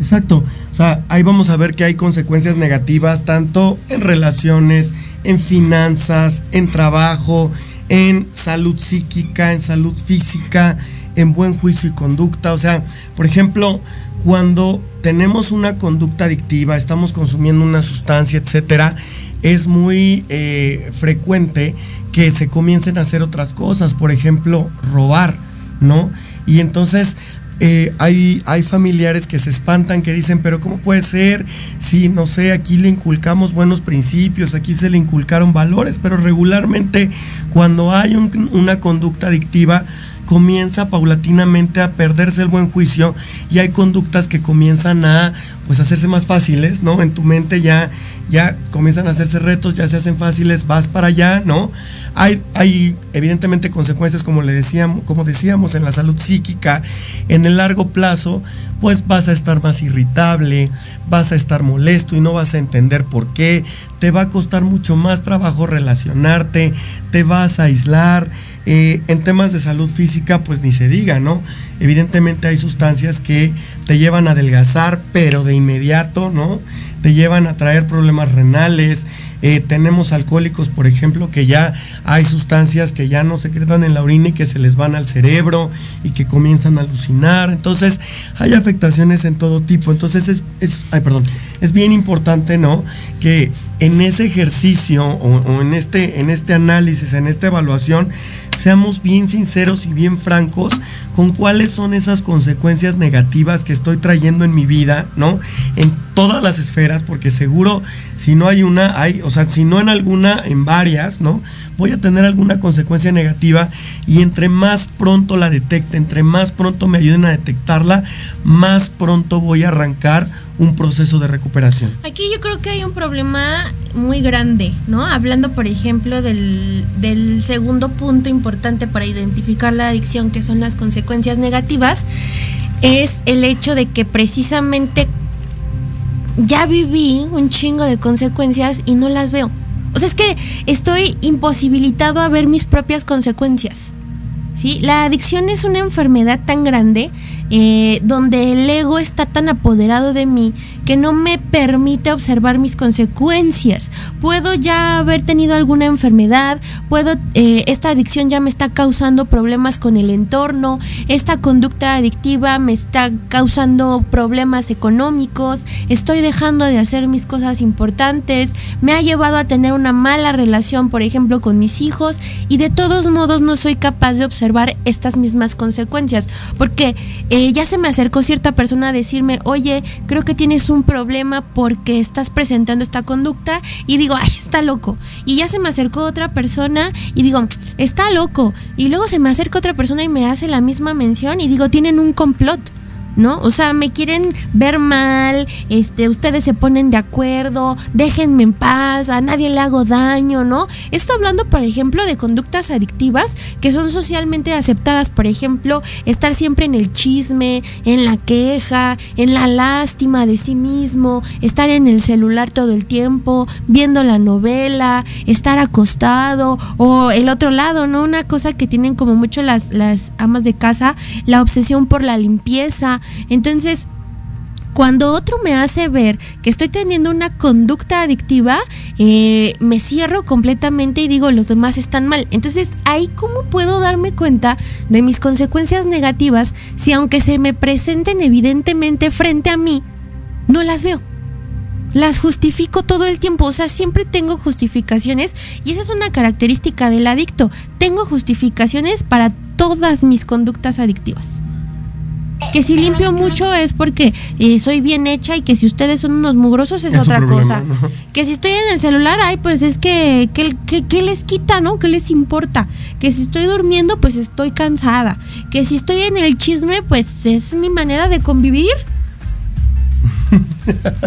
A: Exacto. O sea, ahí vamos a ver que hay consecuencias negativas tanto en relaciones, en finanzas, en trabajo, en salud psíquica, en salud física, en buen juicio y conducta. O sea, por ejemplo, cuando tenemos una conducta adictiva, estamos consumiendo una sustancia, etcétera, es muy eh, frecuente que se comiencen a hacer otras cosas, por ejemplo, robar, ¿no? Y entonces eh, hay, hay familiares que se espantan, que dicen, pero ¿cómo puede ser? Si, no sé, aquí le inculcamos buenos principios, aquí se le inculcaron valores, pero regularmente cuando hay un- una conducta adictiva, comienza paulatinamente a perderse el buen juicio y hay conductas que comienzan a pues hacerse más fáciles, ¿no? En tu mente ya ya comienzan a hacerse retos, ya se hacen fáciles, vas para allá, ¿no? Hay hay evidentemente consecuencias como le decíamos, como decíamos en la salud psíquica, en el largo plazo, pues vas a estar más irritable, vas a estar molesto y no vas a entender por qué, te va a costar mucho más trabajo relacionarte, te vas a aislar, eh, en temas de salud física, pues ni se diga, ¿no? Evidentemente hay sustancias que te llevan a adelgazar, pero de inmediato, ¿no? Te llevan a traer problemas renales. eh, tenemos alcohólicos, por ejemplo, que ya hay sustancias que ya no secretan en la orina y que se les van al cerebro y que comienzan a alucinar. Entonces, hay afectaciones en todo tipo. Entonces, es, es- ay, perdón, es bien importante, ¿no? Que en ese ejercicio o, o en, este, en este análisis, en esta evaluación, seamos bien sinceros y bien francos con cuáles son esas consecuencias negativas que estoy trayendo en mi vida, ¿no? En todas las esferas, porque seguro si no hay una, hay, o sea, si no en alguna, en varias, ¿no? Voy a tener alguna consecuencia negativa y entre más pronto la detecte, entre más pronto me ayuden a detectarla, más pronto voy a arrancar un proceso de recuperación.
B: Aquí yo creo que hay un problema muy grande, ¿no? Hablando, por ejemplo, del, del segundo punto importante para identificar la adicción, que son las consecuencias negativas, es el hecho de que precisamente ya viví un chingo de consecuencias y no las veo. O sea, es que estoy imposibilitado a ver mis propias consecuencias. ¿sí? La adicción es una enfermedad tan grande eh, donde el ego está tan apoderado de mí que no me permite observar mis consecuencias. Puedo ya haber tenido alguna enfermedad, puedo, eh, esta adicción ya me está causando problemas con el entorno, esta conducta adictiva me está causando problemas económicos, estoy dejando de hacer mis cosas importantes, me ha llevado a tener una mala relación, por ejemplo, con mis hijos y de todos modos no soy capaz de observar estas mismas consecuencias, porque eh, ya se me acercó cierta persona a decirme, oye, creo que tienes un problema porque estás presentando esta conducta y digo, ay, está loco. Y ya se me acercó otra persona y digo, está loco. Y luego se me acerca otra persona y me hace la misma mención y digo, tienen un complot. ¿No? O sea, me quieren ver mal, este, ustedes se ponen de acuerdo, déjenme en paz, a nadie le hago daño, ¿no? Esto hablando, por ejemplo, de conductas adictivas que son socialmente aceptadas, por ejemplo, estar siempre en el chisme, en la queja, en la lástima de sí mismo, estar en el celular todo el tiempo, viendo la novela, estar acostado, o el otro lado, ¿no? Una cosa que tienen como mucho las, las amas de casa, la obsesión por la limpieza, entonces, cuando otro me hace ver que estoy teniendo una conducta adictiva, eh, me cierro completamente y digo, los demás están mal. Entonces, ahí cómo puedo darme cuenta de mis consecuencias negativas si aunque se me presenten evidentemente frente a mí, no las veo. Las justifico todo el tiempo, o sea, siempre tengo justificaciones y esa es una característica del adicto. Tengo justificaciones para todas mis conductas adictivas. Que si limpio mucho es porque eh, soy bien hecha y que si ustedes son unos mugrosos es, otra
A: problema,
B: cosa.
A: ¿no?
B: Que si estoy en el celular, ay, pues es que, que, que- ¿qué les quita, no? ¿Qué les importa? Que si estoy durmiendo, pues estoy cansada. Que si estoy en el chisme, pues es mi manera de convivir. [laughs]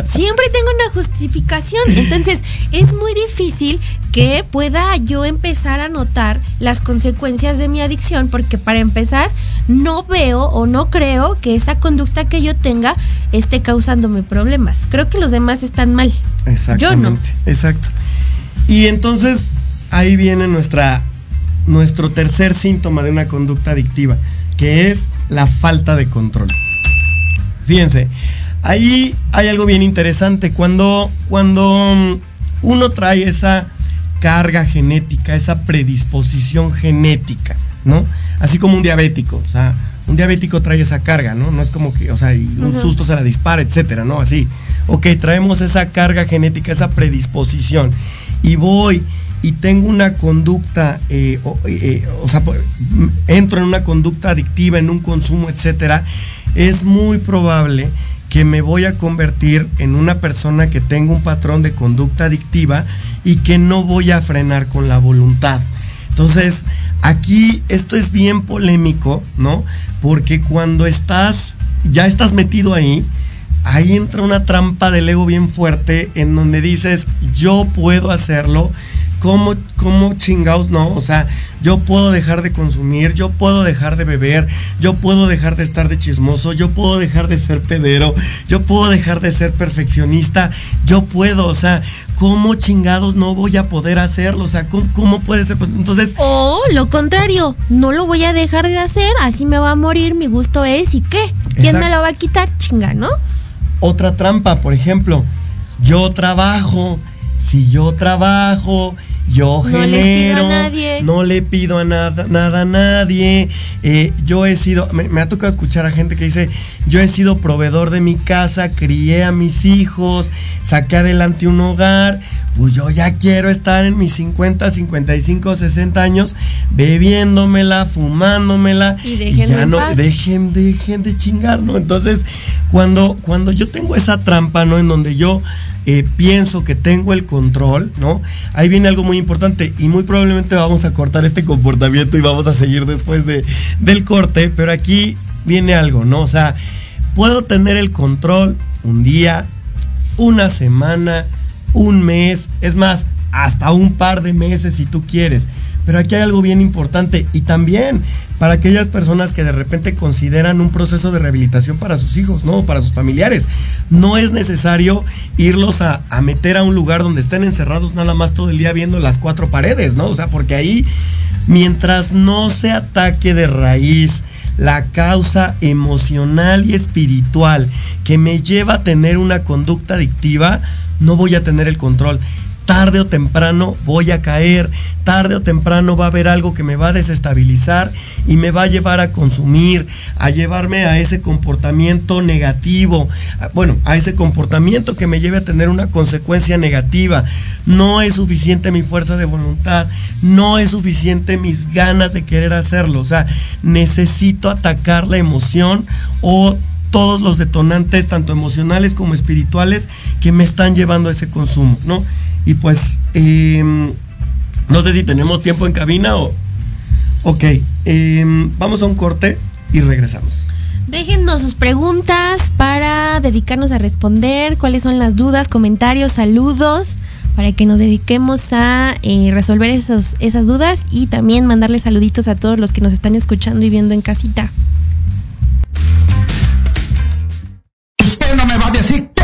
B: Siempre tengo una justificación. Entonces, es muy difícil que pueda yo empezar a notar las consecuencias de mi adicción, porque para empezar, no veo o no creo que esa conducta que yo tenga esté causándome problemas. Creo que los demás están mal.
A: Exactamente. Exacto. Y entonces ahí viene nuestra nuestro tercer síntoma de una conducta adictiva, que es la falta de control. Fíjense, ahí hay algo bien interesante cuando cuando mm, uno trae esa carga genética, esa predisposición genética, ¿no? Así como un diabético, o sea, un diabético trae esa carga, ¿no? No es como que, o sea, y un susto se la dispara, etcétera, ¿no? Así. Ok, traemos esa carga genética, esa predisposición. Y voy y tengo una conducta, eh, o, eh, o sea, pues, entro en una conducta adictiva, en un consumo, etcétera, es muy probable que me voy a convertir en una persona que tenga un patrón de conducta adictiva y que no voy a frenar con la voluntad. Entonces, aquí esto es bien polémico, ¿no? Porque cuando estás, ya estás metido ahí, ahí entra una trampa del ego bien fuerte en donde dices, yo puedo hacerlo. ¿Cómo, ¿Cómo chingados no? O sea, yo puedo dejar de consumir, yo puedo dejar de beber, yo puedo dejar de estar de chismoso, yo puedo dejar de ser pedero, yo puedo dejar de ser perfeccionista, yo puedo, o sea, ¿cómo chingados no voy a poder hacerlo? O sea, ¿cómo, cómo puede ser? Pues, Entonces,
B: O lo contrario, no lo voy a dejar de hacer, así me va a morir, mi gusto es, ¿y qué? ¿Quién me lo va a quitar? Chinga, ¿no?
A: otra trampa, por ejemplo, yo trabajo, si yo trabajo, yo
B: No les pido a
A: genero,
B: nadie.
A: no le pido a nada, nada a nadie. eh, yo he sido, me, me ha tocado escuchar a gente que dice, yo he sido proveedor de mi casa, crié a mis hijos, saqué adelante un hogar, pues yo ya quiero estar en mis 50, 55, 60 años bebiéndomela, fumándomela
B: Y déjenme
A: ya no
B: paz.
A: dejen, dejen de chingar, ¿no? Entonces, cuando, cuando yo tengo esa trampa, ¿no? En donde yo eh, pienso que tengo el control, ¿no? Ahí viene algo muy importante y muy probablemente vamos a cortar este comportamiento y vamos a seguir después de, del corte, pero aquí viene algo, ¿no? O sea, puedo tener el control un día, una semana, un mes, es más, hasta un par de meses si tú quieres. Pero aquí hay algo bien importante y también para aquellas personas que de repente consideran un proceso de rehabilitación para sus hijos, ¿no? Para sus familiares. No es necesario irlos a, a meter a un lugar donde estén encerrados nada más todo el día viendo las cuatro paredes, ¿no? O sea, porque ahí, mientras no se ataque de raíz la causa emocional y espiritual que me lleva a tener una conducta adictiva, no voy a tener el control. Tarde o temprano voy a caer, tarde o temprano va a haber algo que me va a desestabilizar y me va a llevar a consumir, a llevarme a ese comportamiento negativo, bueno, a ese comportamiento que me lleve a tener una consecuencia negativa. No es suficiente mi fuerza de voluntad, no es suficiente mis ganas de querer hacerlo, o sea, necesito atacar la emoción o todos los detonantes, tanto emocionales como espirituales, que me están llevando a ese consumo, ¿no? Y pues, em, no sé si tenemos tiempo en cabina o... Ok, em, vamos a un corte y regresamos.
B: Déjennos sus preguntas para dedicarnos a responder, cuáles son las dudas, comentarios, saludos, para que nos dediquemos a eh, resolver esos, esas dudas y también mandarles saluditos a todos los que nos están escuchando y viendo en casita.
L: Usted no me va a decir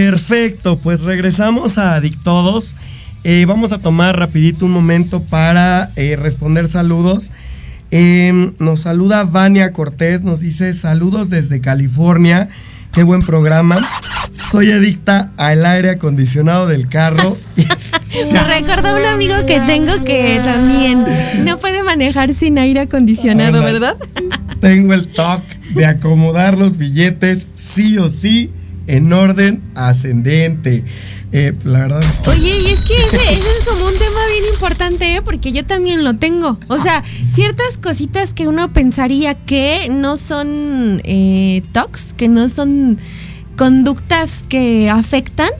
A: Perfecto, pues regresamos a Adictodos. Eh, vamos a tomar rapidito un momento para eh, responder saludos. Em, nos saluda Vania Cortés, nos dice saludos desde California. Qué buen programa. Soy adicta al aire acondicionado del carro. [laughs]
B: Me recordó un amigo que tengo que también no puede manejar sin aire acondicionado, ¿verdad?
A: Tengo el toque de acomodar los billetes sí o sí en orden ascendente. Eh, la verdad es que...
B: Oye, y es que ese, es como un tema bien importante, ¿eh? porque yo también lo tengo. O sea, ciertas cositas que uno pensaría que no son eh, tocs, que no son conductas que afectan,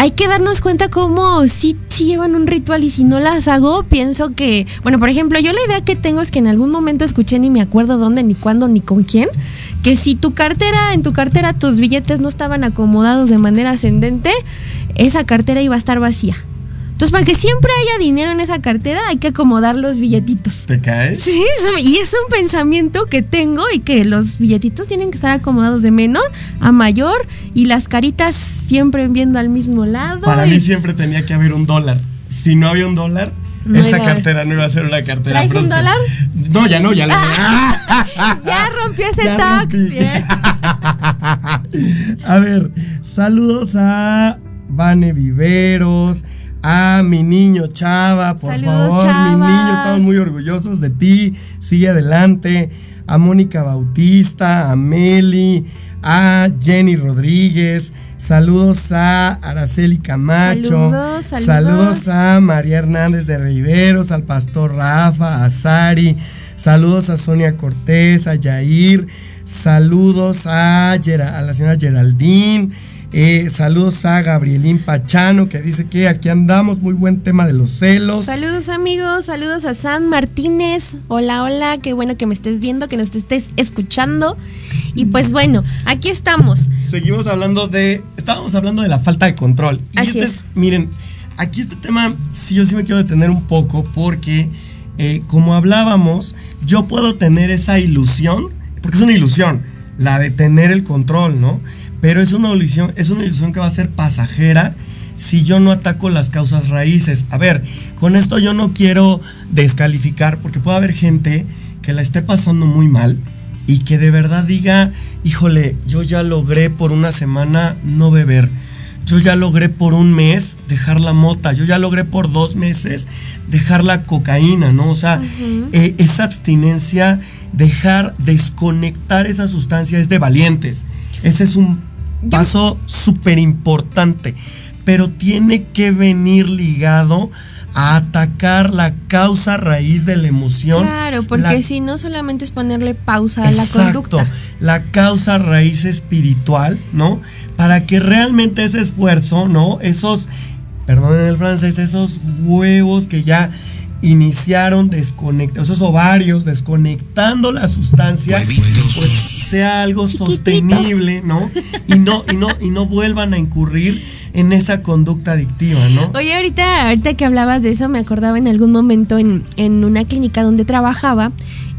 B: hay que darnos cuenta cómo si, si, llevan un ritual y si no las hago, pienso que, bueno, por ejemplo, yo la idea que tengo es que en algún momento escuché ni me acuerdo dónde, ni cuándo, ni con quién, que si tu cartera, en tu cartera tus billetes no estaban acomodados de manera ascendente, esa cartera iba a estar vacía. Entonces, para que siempre haya dinero en esa cartera, hay que acomodar los billetitos.
A: ¿Te caes?
B: Sí, y es un pensamiento que tengo y que los billetitos tienen que estar acomodados de menor a mayor y las caritas siempre viendo al mismo lado.
A: Para
B: y...
A: mí siempre tenía que haber un dólar. Si no había un dólar, no esa cartera no iba a ser una cartera.
B: ¿Traes un dólar?
A: No, ya no, ya la. [laughs]
B: ya rompió ese [laughs] tag. [laughs]
A: a ver, saludos a Vane Viveros a mi niño Chava, por
B: Saludos,
A: favor,
B: Chava.
A: mi niño, estamos muy orgullosos de ti, sigue adelante, a Mónica Bautista, a Meli, a Jenny Rodríguez, saludos a Araceli Camacho,
B: Saludos, saludos.
A: saludos a María Hernández de Riveros, al pastor Rafa, a Sari, saludos a Sonia Cortés, a Yair, saludos a, Gera- a la señora Geraldine. Eh, saludos a Gabrielín Pachano que dice que aquí andamos, muy buen tema de los celos.
B: Saludos amigos, saludos a San Martínez. Hola, hola, qué bueno que me estés viendo, que nos estés escuchando. Y pues bueno, aquí estamos.
A: Seguimos hablando de, estábamos hablando de la falta de control. Y
B: Así
A: este
B: es.
A: Miren, aquí este tema, sí, yo sí me quiero detener un poco porque, eh, como hablábamos, yo puedo tener esa ilusión, porque es una ilusión, la de tener el control, ¿no? Pero es una ilusión, es una ilusión que va a ser pasajera si yo no ataco las causas raíces. A ver, con esto yo no quiero descalificar, porque puede haber gente que la esté pasando muy mal y que de verdad diga, híjole, yo ya logré por una semana no beber. Yo ya logré por un mes dejar la mota, yo ya logré por dos meses dejar la cocaína, ¿no? O sea, eh, esa abstinencia, dejar, desconectar esa sustancia es de valientes. Ese es un paso súper importante, pero tiene que venir ligado a atacar la causa raíz de la emoción.
B: Claro, porque
A: la-
B: si no solamente es ponerle pausa a la conducta.
A: la causa raíz espiritual, ¿no? Para que realmente ese esfuerzo, ¿no? Esos, perdonen el francés, esos huevos que ya iniciaron desconectados, esos ovarios desconectando la sustancia, pues sea algo sostenible, ¿no? Y no, y no, y no vuelvan a incurrir en esa conducta adictiva, ¿no?
B: Oye, ahorita, ahorita que hablabas de eso, me acordaba en algún momento en, en una clínica donde trabajaba,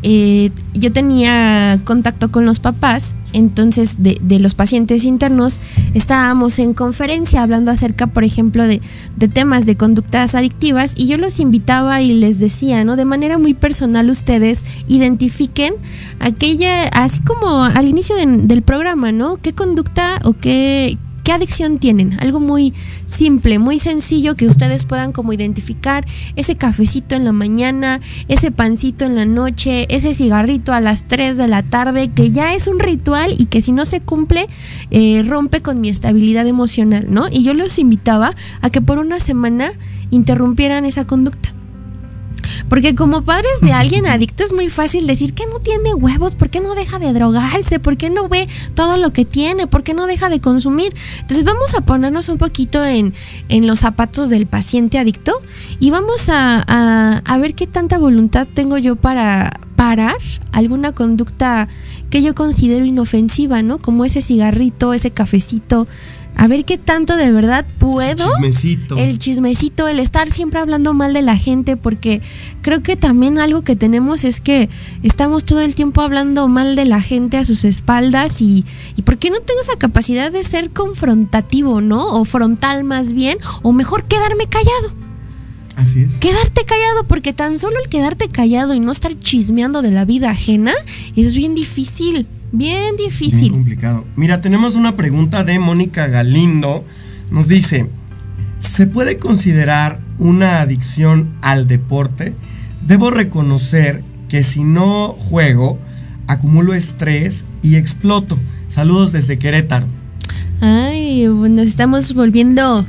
B: eh, yo tenía contacto con los papás, entonces de, de los pacientes internos, estábamos en conferencia hablando acerca, por ejemplo, de, de temas de conductas adictivas y yo los invitaba y les decía, ¿no? De manera muy personal ustedes identifiquen aquella, así como al inicio de- del programa, ¿no? ¿Qué conducta o qué, ¿Qué adicción tienen? Algo muy simple, muy sencillo que ustedes puedan como identificar ese cafecito en la mañana, ese pancito en la noche, ese cigarrito a las 3 de la tarde, que ya es un ritual y que si no se cumple eh, rompe con mi estabilidad emocional, ¿no? Y yo los invitaba a que por una semana interrumpieran esa conducta. Porque como padres de alguien adicto es muy fácil decir que no tiene huevos, ¿por qué no deja de drogarse? ¿Por qué no ve todo lo que tiene? ¿Por qué no deja de consumir? Entonces vamos a ponernos un poquito en, en los zapatos del paciente adicto y vamos a, a- a ver qué tanta voluntad tengo yo para, parar alguna conducta que yo considero inofensiva, ¿no? Como ese cigarrito, ese cafecito. A ver qué tanto de verdad puedo.
A: El chismecito.
B: El chismecito, el estar siempre hablando mal de la gente, porque creo que también algo que tenemos es que estamos todo el tiempo hablando mal de la gente a sus espaldas y, y ¿por qué no tengo esa capacidad de ser confrontativo, ¿no? O frontal más bien, o mejor quedarme callado.
A: Así es.
B: Quedarte callado, porque tan solo el quedarte callado y no estar chismeando de la vida ajena es bien difícil, bien difícil.
A: Bien complicado. Mira, tenemos una pregunta de Mónica Galindo. Nos dice, ¿se puede considerar una adicción al deporte? Debo reconocer que si no juego, acumulo estrés y exploto. Saludos desde Querétaro.
B: Ay, nos estamos volviendo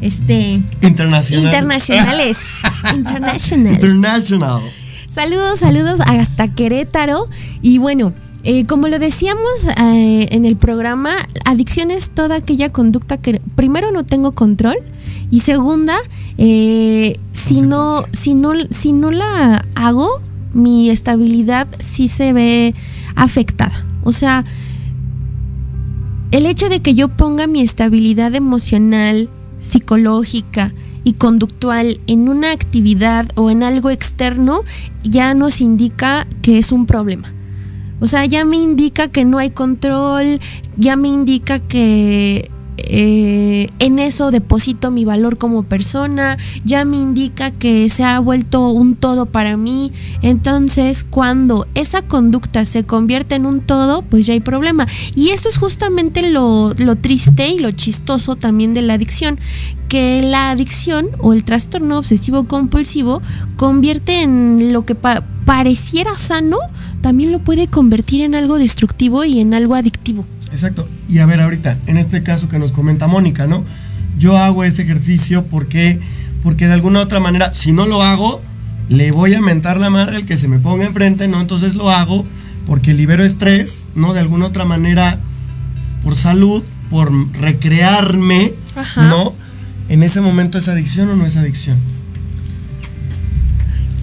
B: este
A: Internacional.
B: internacionales. [laughs] International.
A: International.
B: Saludos, saludos hasta Querétaro. Y bueno, eh, como lo decíamos eh, en el programa, adicción es toda aquella conducta que primero no tengo control y segunda, eh, si no, si no, si no la hago, mi estabilidad sí se ve afectada. O sea, el hecho de que yo ponga mi estabilidad emocional, psicológica y conductual en una actividad o en algo externo ya nos indica que es un problema. O sea, ya me indica que no hay control, ya me indica que eh, en eso deposito mi valor como persona, ya me indica que se ha vuelto un todo para mí. Entonces, cuando esa conducta se convierte en un todo, pues ya hay problema. Y eso es justamente lo, lo triste y lo chistoso también de la adicción, que la adicción o el trastorno obsesivo compulsivo convierte en lo que pa pareciera sano, también lo puede convertir en algo destructivo y en algo adictivo.
A: Exacto. Y a ver, ahorita, en este caso que nos comenta Mónica, ¿no? Yo hago ese ejercicio porque, porque de alguna otra manera, si no lo hago, le voy a mentar la madre al que se me ponga enfrente, ¿no? Entonces lo hago porque libero estrés, ¿no? De alguna otra manera, por salud, por recrearme,
B: Ajá.
A: ¿no? En ese momento es adicción o no es adicción.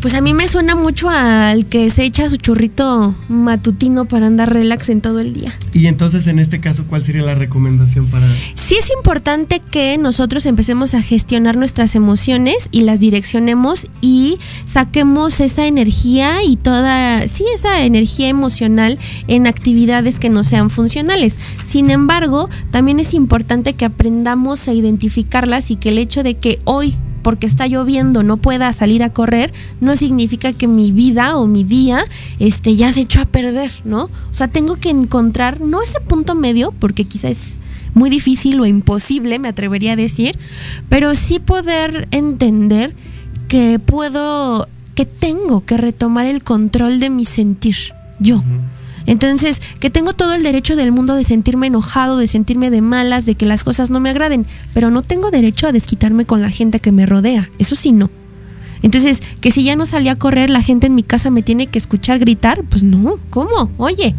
B: Pues a mí me suena mucho al que se echa su churrito matutino para andar relax en todo el día.
A: Y entonces en este caso, ¿cuál sería la recomendación para...
B: Sí es importante que nosotros empecemos a gestionar nuestras emociones y las direccionemos y saquemos esa energía y toda, sí, esa energía emocional en actividades que no sean funcionales. Sin embargo, también es importante que aprendamos a identificarlas y que el hecho de que hoy porque está lloviendo no pueda salir a correr, no significa que mi vida o mi día este, ya se echó a perder, ¿no? O sea, tengo que encontrar, no ese punto medio, porque quizás es muy difícil o imposible, me atrevería a decir, pero sí poder entender que puedo, que tengo que retomar el control de mi sentir, yo. Entonces, que tengo todo el derecho del mundo de sentirme enojado, de sentirme de malas, de que las cosas no me agraden, pero no tengo derecho a desquitarme con la gente que me rodea. Eso sí, no. Entonces, que si ya no salí a correr, la gente en mi casa me tiene que escuchar gritar, pues no, ¿cómo? Oye.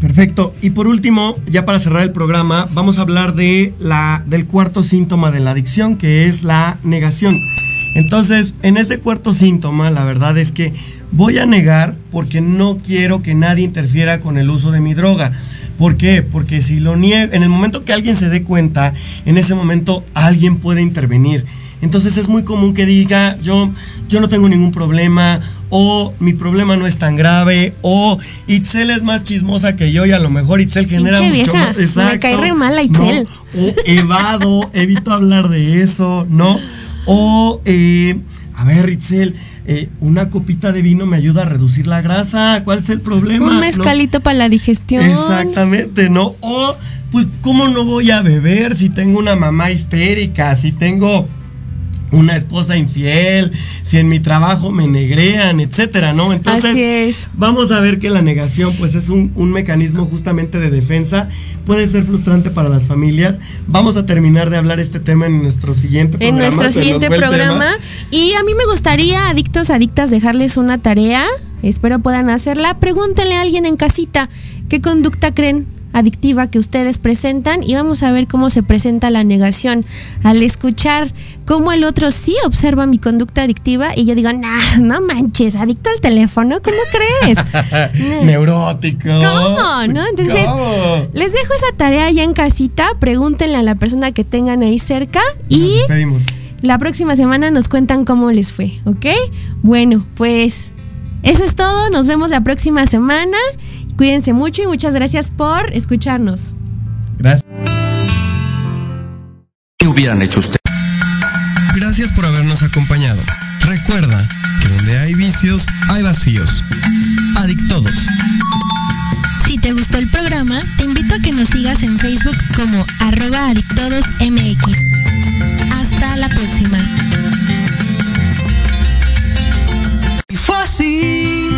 A: Perfecto. Y por último, ya para cerrar el programa, vamos a hablar de la, del cuarto síntoma de la adicción, que es la negación. Entonces, en ese cuarto síntoma, la verdad es que voy a negar porque no quiero que nadie interfiera con el uso de mi droga. ¿Por qué? Porque si lo niego, en el momento que alguien se dé cuenta, en ese momento alguien puede intervenir. Entonces es muy común que diga, yo, yo no tengo ningún problema, o mi problema no es tan grave, o Itzel es más chismosa que yo y a lo mejor Itzel genera
B: Pinche
A: mucho
B: vieja,
A: más.
B: me cae re mal. Itzel.
A: O evado, evito hablar de eso, ¿no? O, eh, a ver, Itzel, eh, una copita de vino me ayuda a reducir la grasa. ¿Cuál es el problema?
B: Un
A: ¿No?
B: mezcalito para la digestión.
A: Exactamente, ¿no? O, pues, ¿cómo no voy a beber si tengo una mamá histérica, si tengo una esposa infiel, si en mi trabajo me negrean, etcétera, ¿no? Entonces,
B: Así es.
A: vamos a ver que la negación, pues, es un, un mecanismo justamente de defensa, puede ser frustrante para las familias. Vamos a terminar de hablar este tema en nuestro siguiente
B: en
A: programa.
B: nuestro
A: se nos
B: siguiente programa. Y a mí me gustaría, adictos, adictas, dejarles una tarea. Espero puedan hacerla. Pregúntenle a alguien en casita qué conducta creen adictiva que ustedes presentan y vamos a ver cómo se presenta la negación al escuchar cómo el otro sí observa mi conducta adictiva y yo digo, nah, no manches, adicto al teléfono, ¿cómo crees? [laughs]
A: Neurótico.
B: ¿Cómo? ¿No? Entonces, les dejo esa tarea ya en casita, pregúntenle a la persona que tengan ahí cerca y la próxima semana nos cuentan cómo les fue, ¿ok? Bueno, pues eso es todo, nos vemos la próxima semana. Cuídense mucho y muchas gracias por escucharnos.
A: Gracias.
M: ¿Qué hubieran hecho ustedes?
H: Gracias por habernos acompañado. Recuerda que donde hay vicios, hay vacíos. Adictodos.
G: Si te gustó el programa, te invito a que nos sigas en Facebook como arroba adictodosmx. Hasta la próxima.
N: Y fue así.